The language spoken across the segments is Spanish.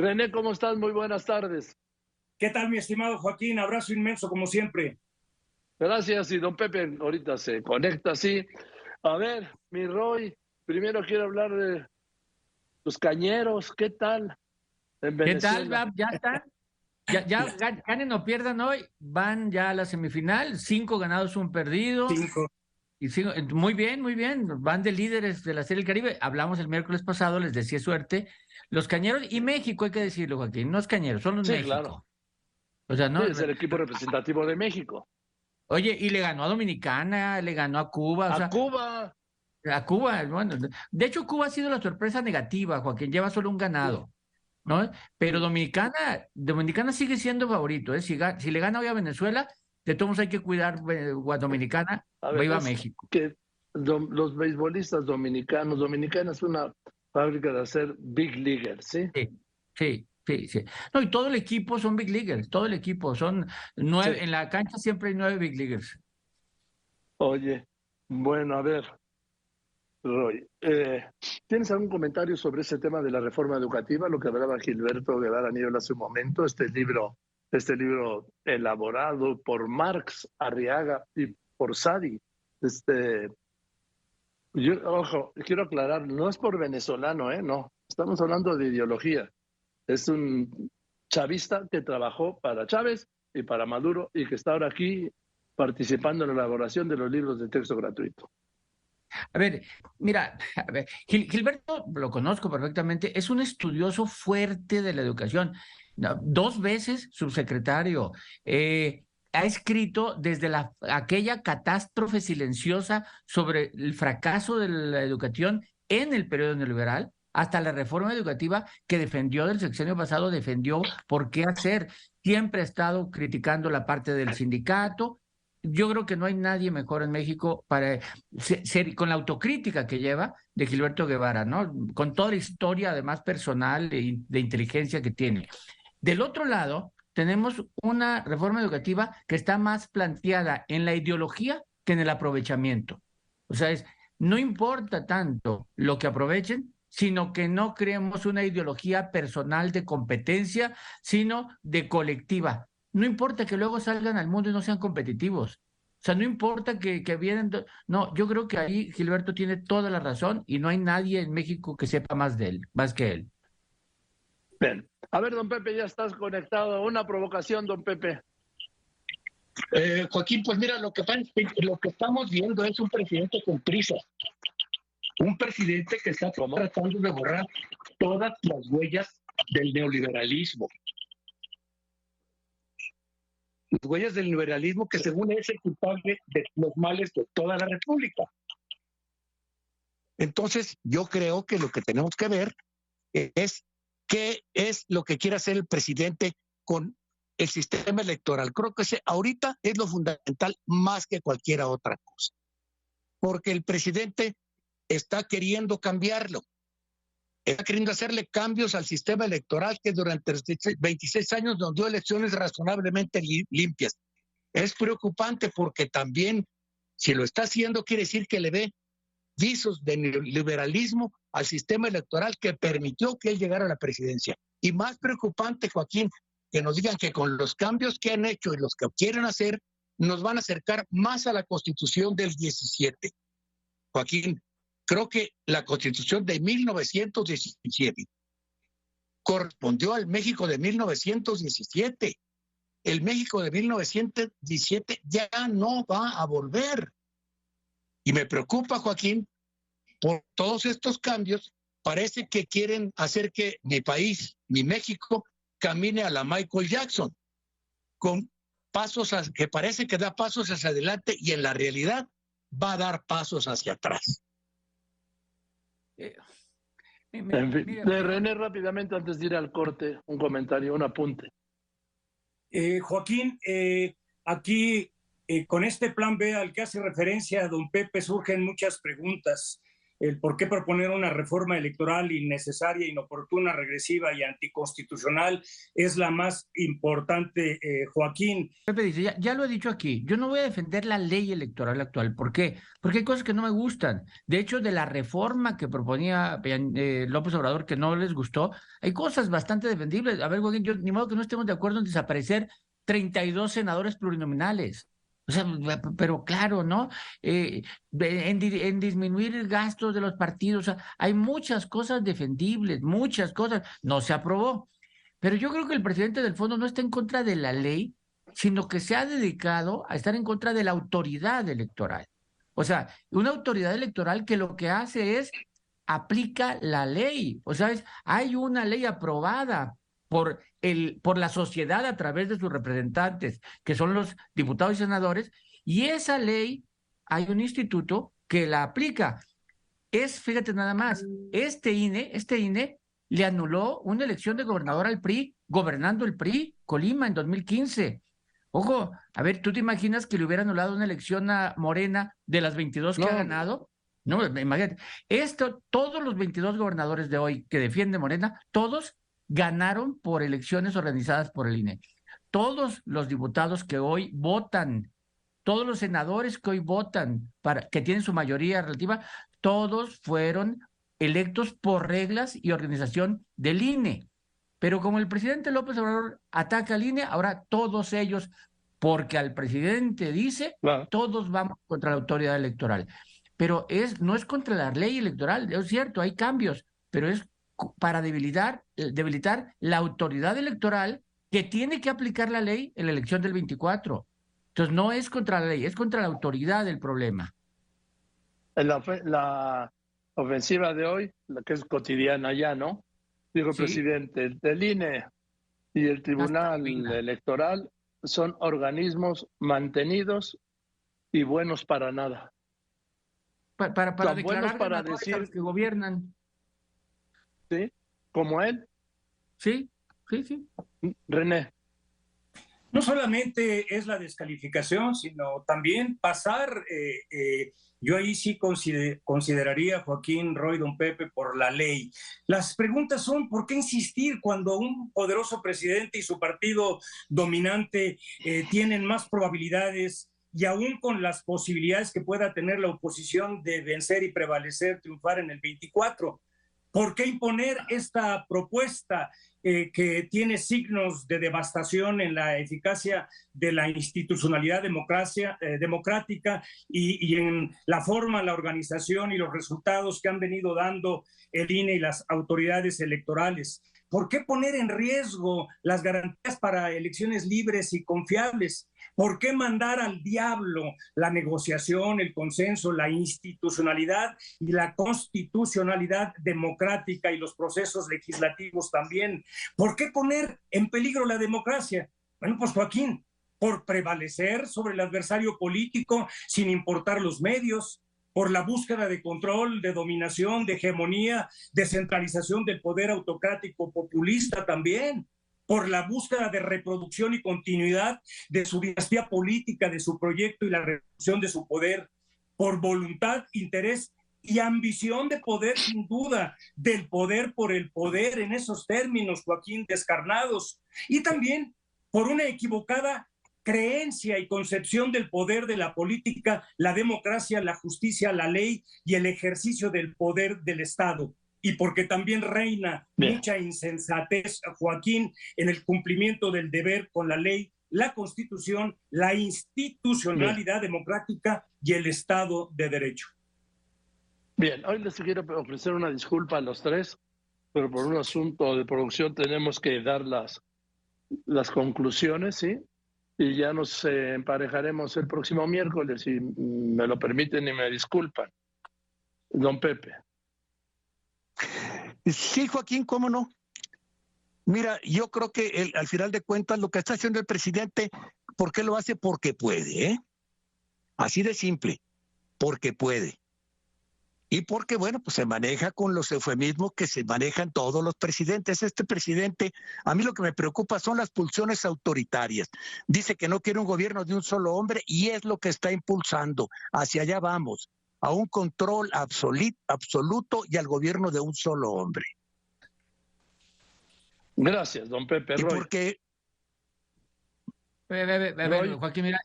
René, ¿cómo estás? Muy buenas tardes. ¿Qué tal, mi estimado Joaquín? Abrazo inmenso, como siempre. Gracias, y don Pepe ahorita se conecta, sí. A ver, mi Roy, primero quiero hablar de los cañeros, ¿qué tal? ¿Qué tal, ¿Ya están? Ya, ya ganen o pierdan hoy, van ya a la semifinal, cinco ganados, un perdido. Cinco. Y muy bien, muy bien. Van de líderes de la Serie del Caribe. Hablamos el miércoles pasado, les decía suerte. Los cañeros y México, hay que decirlo, Joaquín, no es cañeros, son los sí, México. Claro. O sea, no. Sí, es el equipo representativo de México. Oye, y le ganó a Dominicana, le ganó a Cuba. a Cuba. A Cuba, bueno. De hecho, Cuba ha sido la sorpresa negativa, Joaquín, lleva solo un ganado. ¿no? Pero Dominicana, Dominicana sigue siendo favorito, ¿eh? Si, si le gana hoy a Venezuela, de todos hay que cuidar eh, Dominicana, a ver, a México. Que los beisbolistas dominicanos, Dominicana es una fábrica de hacer big leaguers, ¿sí? Sí, sí, sí. No, y todo el equipo son big leaguers, todo el equipo, son nueve, en la cancha siempre hay nueve big leaguers. Oye, bueno, a ver, Roy, eh, ¿tienes algún comentario sobre ese tema de la reforma educativa, lo que hablaba Gilberto Guevara Niebla hace un momento, este libro, este libro elaborado por Marx, Arriaga y por Sadi? Este, yo, ojo, quiero aclarar, no es por venezolano, ¿eh? No, estamos hablando de ideología. Es un chavista que trabajó para Chávez y para Maduro y que está ahora aquí participando en la elaboración de los libros de texto gratuito. A ver, mira, Gilberto, lo conozco perfectamente, es un estudioso fuerte de la educación. Dos veces subsecretario. Eh, ha escrito desde la, aquella catástrofe silenciosa sobre el fracaso de la educación en el periodo neoliberal hasta la reforma educativa que defendió del sexenio pasado, defendió por qué hacer. Siempre ha estado criticando la parte del sindicato, yo creo que no hay nadie mejor en México para ser, con la autocrítica que lleva de Gilberto Guevara, ¿no? Con toda la historia, además personal de, de inteligencia que tiene. Del otro lado, tenemos una reforma educativa que está más planteada en la ideología que en el aprovechamiento. O sea, es, no importa tanto lo que aprovechen, sino que no creemos una ideología personal de competencia, sino de colectiva. No importa que luego salgan al mundo y no sean competitivos. O sea, no importa que, que vienen. No, yo creo que ahí Gilberto tiene toda la razón y no hay nadie en México que sepa más de él, más que él. Bien. A ver, don Pepe, ya estás conectado. Una provocación, don Pepe. Eh, Joaquín, pues mira, lo que, lo que estamos viendo es un presidente con prisa. Un presidente que está tratando de borrar todas las huellas del neoliberalismo las huellas del liberalismo que según es el culpable de los males de toda la República. Entonces, yo creo que lo que tenemos que ver es qué es lo que quiere hacer el presidente con el sistema electoral. Creo que ese ahorita es lo fundamental más que cualquier otra cosa. Porque el presidente está queriendo cambiarlo está queriendo hacerle cambios al sistema electoral que durante 26 años nos dio elecciones razonablemente limpias. Es preocupante porque también, si lo está haciendo, quiere decir que le ve visos de liberalismo al sistema electoral que permitió que él llegara a la presidencia. Y más preocupante, Joaquín, que nos digan que con los cambios que han hecho y los que quieren hacer, nos van a acercar más a la constitución del 17. Joaquín, Creo que la constitución de 1917 correspondió al México de 1917. El México de 1917 ya no va a volver. Y me preocupa, Joaquín, por todos estos cambios. Parece que quieren hacer que mi país, mi México, camine a la Michael Jackson, con pasos que parece que da pasos hacia adelante y en la realidad va a dar pasos hacia atrás. Eh, de René, rápidamente, antes de ir al corte, un comentario, un apunte. Eh, Joaquín, eh, aquí con este plan B al que hace referencia don Pepe surgen muchas preguntas. el por qué proponer una reforma electoral innecesaria, inoportuna, regresiva y anticonstitucional es la más importante, eh, Joaquín. Pepe dice, ya, lo he dicho aquí, yo no voy a defender la ley electoral actual. ¿Por qué? Porque hay cosas que no me gustan. De hecho, de la reforma que proponía eh, López Obrador que no les gustó, hay cosas bastante defendibles. A ver, Joaquín, yo ni modo que no estemos de acuerdo en desaparecer 32 senadores plurinominales. O sea, pero claro, ¿no? Eh, en, disminuir gastos de los partidos, o sea, hay muchas cosas defendibles, muchas cosas. No se aprobó. Pero yo creo que el presidente del fondo no está en contra de la ley, sino que se ha dedicado a estar en contra de la autoridad electoral. O sea, una autoridad electoral que lo que hace es aplica la ley. O sea, hay una ley aprobada por, el, por la sociedad a través de sus representantes, que son los diputados y senadores, y esa ley, hay un instituto que la aplica. Es, fíjate nada más, este INE, este INE le anuló una elección de gobernador al PRI, gobernando el PRI, Colima, en 2015. Ojo, a ver, ¿tú te imaginas que le hubiera anulado una elección a Morena de las 22 que ha ganado? No, imagínate. Esto, todos los 22 gobernadores de hoy que defiende Morena, todos ganaron por elecciones organizadas por el INE. Todos los diputados que hoy votan, todos los senadores que hoy votan, para, que tienen su mayoría relativa, todos fueron electos por reglas y organización del INE. Pero como el presidente López Obrador ataca al INE, ahora todos ellos, porque al presidente dice, todos vamos contra la autoridad electoral. Pero es, no es contra la ley electoral, es cierto, hay cambios, pero es para debilitar, eh, debilitar la autoridad electoral que tiene que aplicar la ley en la elección del 24. Entonces no es contra la ley, es contra la autoridad el problema. La, la ofensiva de hoy, la que es cotidiana ya, ¿no? Dijo el presidente, el INE y el Tribunal Electoral son organismos mantenidos y buenos para nada. Para, para, para declarar para decir que gobiernan. ¿Sí? Como él. Sí, sí, sí. René. No solamente es la descalificación, sino también pasar, eh, eh, yo ahí sí consideraría Joaquín Roy Don Pepe por la ley. Las preguntas son, ¿por qué insistir cuando un poderoso presidente y su partido dominante eh, tienen más probabilidades y aún con las posibilidades que pueda tener la oposición de vencer y prevalecer, triunfar en el 24? ¿Por qué imponer esta propuesta eh, que tiene signos de devastación en la eficacia de la institucionalidad eh, democrática y, y, en la forma, la organización y los resultados que han venido dando el INE y las autoridades electorales? ¿Por qué poner en riesgo las garantías para elecciones libres y confiables? ¿Por qué mandar al diablo la negociación, el consenso, la institucionalidad y la constitucionalidad democrática y los procesos legislativos también? ¿Por qué poner en peligro la democracia? Bueno, pues Joaquín, por prevalecer sobre el adversario político sin importar los medios, por la búsqueda de control, de dominación, de hegemonía, de centralización del poder autocrático populista también por la búsqueda de reproducción y continuidad de su dinastía política, de su proyecto y la reducción de su poder, por voluntad, interés y ambición de poder, sin duda, del poder por el poder en esos términos, Joaquín, descarnados, y también por una equivocada creencia y concepción del poder de la política, la democracia, la justicia, la ley y el ejercicio del poder del Estado y porque también reina mucha insensatez, Joaquín, en el cumplimiento del deber con la ley, la constitución, la institucionalidad democrática y el Estado de Derecho. Bien, hoy les quiero ofrecer una disculpa a los tres, pero por un asunto de producción tenemos que dar las, las conclusiones, ¿sí? Y ya nos eh, emparejaremos el próximo miércoles, si me lo permiten y me disculpan. Don Pepe. Sí, Joaquín, ¿cómo no? Mira, yo creo que al final de cuentas lo que está haciendo el presidente, ¿por qué lo hace? Porque puede, ¿eh? Así de simple, porque puede. Y porque, bueno, pues se maneja con los eufemismos que se manejan todos los presidentes. Este presidente, a mí lo que me preocupa son las pulsiones autoritarias. Dice que no quiere un gobierno de un solo hombre y es lo que está impulsando. Hacia allá vamos. A un control absoluto y al gobierno de un solo hombre. Gracias, don Pepe. Y porque Joaquín, mira,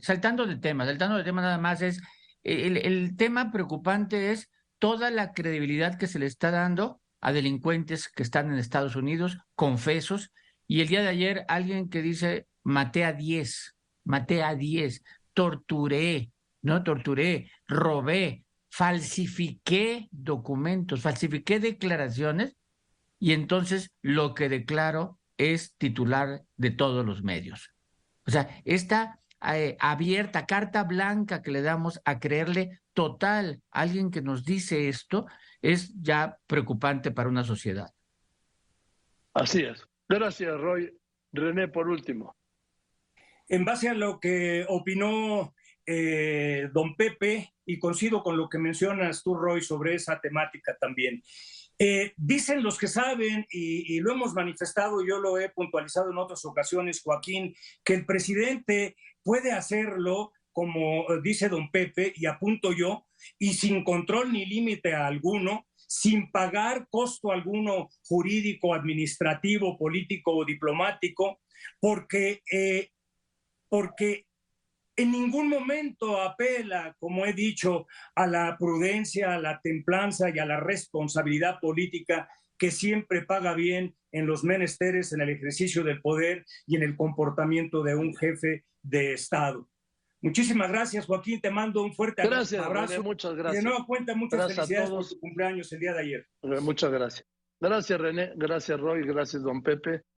saltando de tema, saltando de tema nada más es, el, el, tema preocupante es toda la credibilidad que se le está dando a delincuentes que están en Estados Unidos, confesos, y el día de ayer alguien que dice, maté a 10, maté a 10, torturé, no torturé, robé, falsifiqué documentos, falsifiqué declaraciones, y entonces lo que declaro es titular de todos los medios. O sea, esta eh, abierta, carta blanca que le damos a creerle total a alguien que nos dice esto es ya preocupante para una sociedad. Así es. Gracias, Roy. René, por último. En base a lo que opinó eh, don Pepe, y coincido con lo que mencionas tú, Roy, sobre esa temática también. Eh, dicen los que saben, y, lo hemos manifestado, yo lo he puntualizado en otras ocasiones, Joaquín, que el presidente puede hacerlo, como dice don Pepe, y apunto yo, y sin control ni límite alguno, sin pagar costo alguno jurídico, administrativo, político o diplomático, porque, eh, porque en ningún momento apela, como he dicho, a la prudencia, a la templanza y a la responsabilidad política que siempre paga bien en los menesteres, en el ejercicio del poder y en el comportamiento de un jefe de Estado. Muchísimas gracias, Joaquín. Te mando un fuerte gracias, abrazo. muchas gracias. de nuevo cuenta, muchas felicidades por tu cumpleaños el día de ayer. Muchas gracias. Gracias, René. Gracias, Roy. Gracias, don Pepe.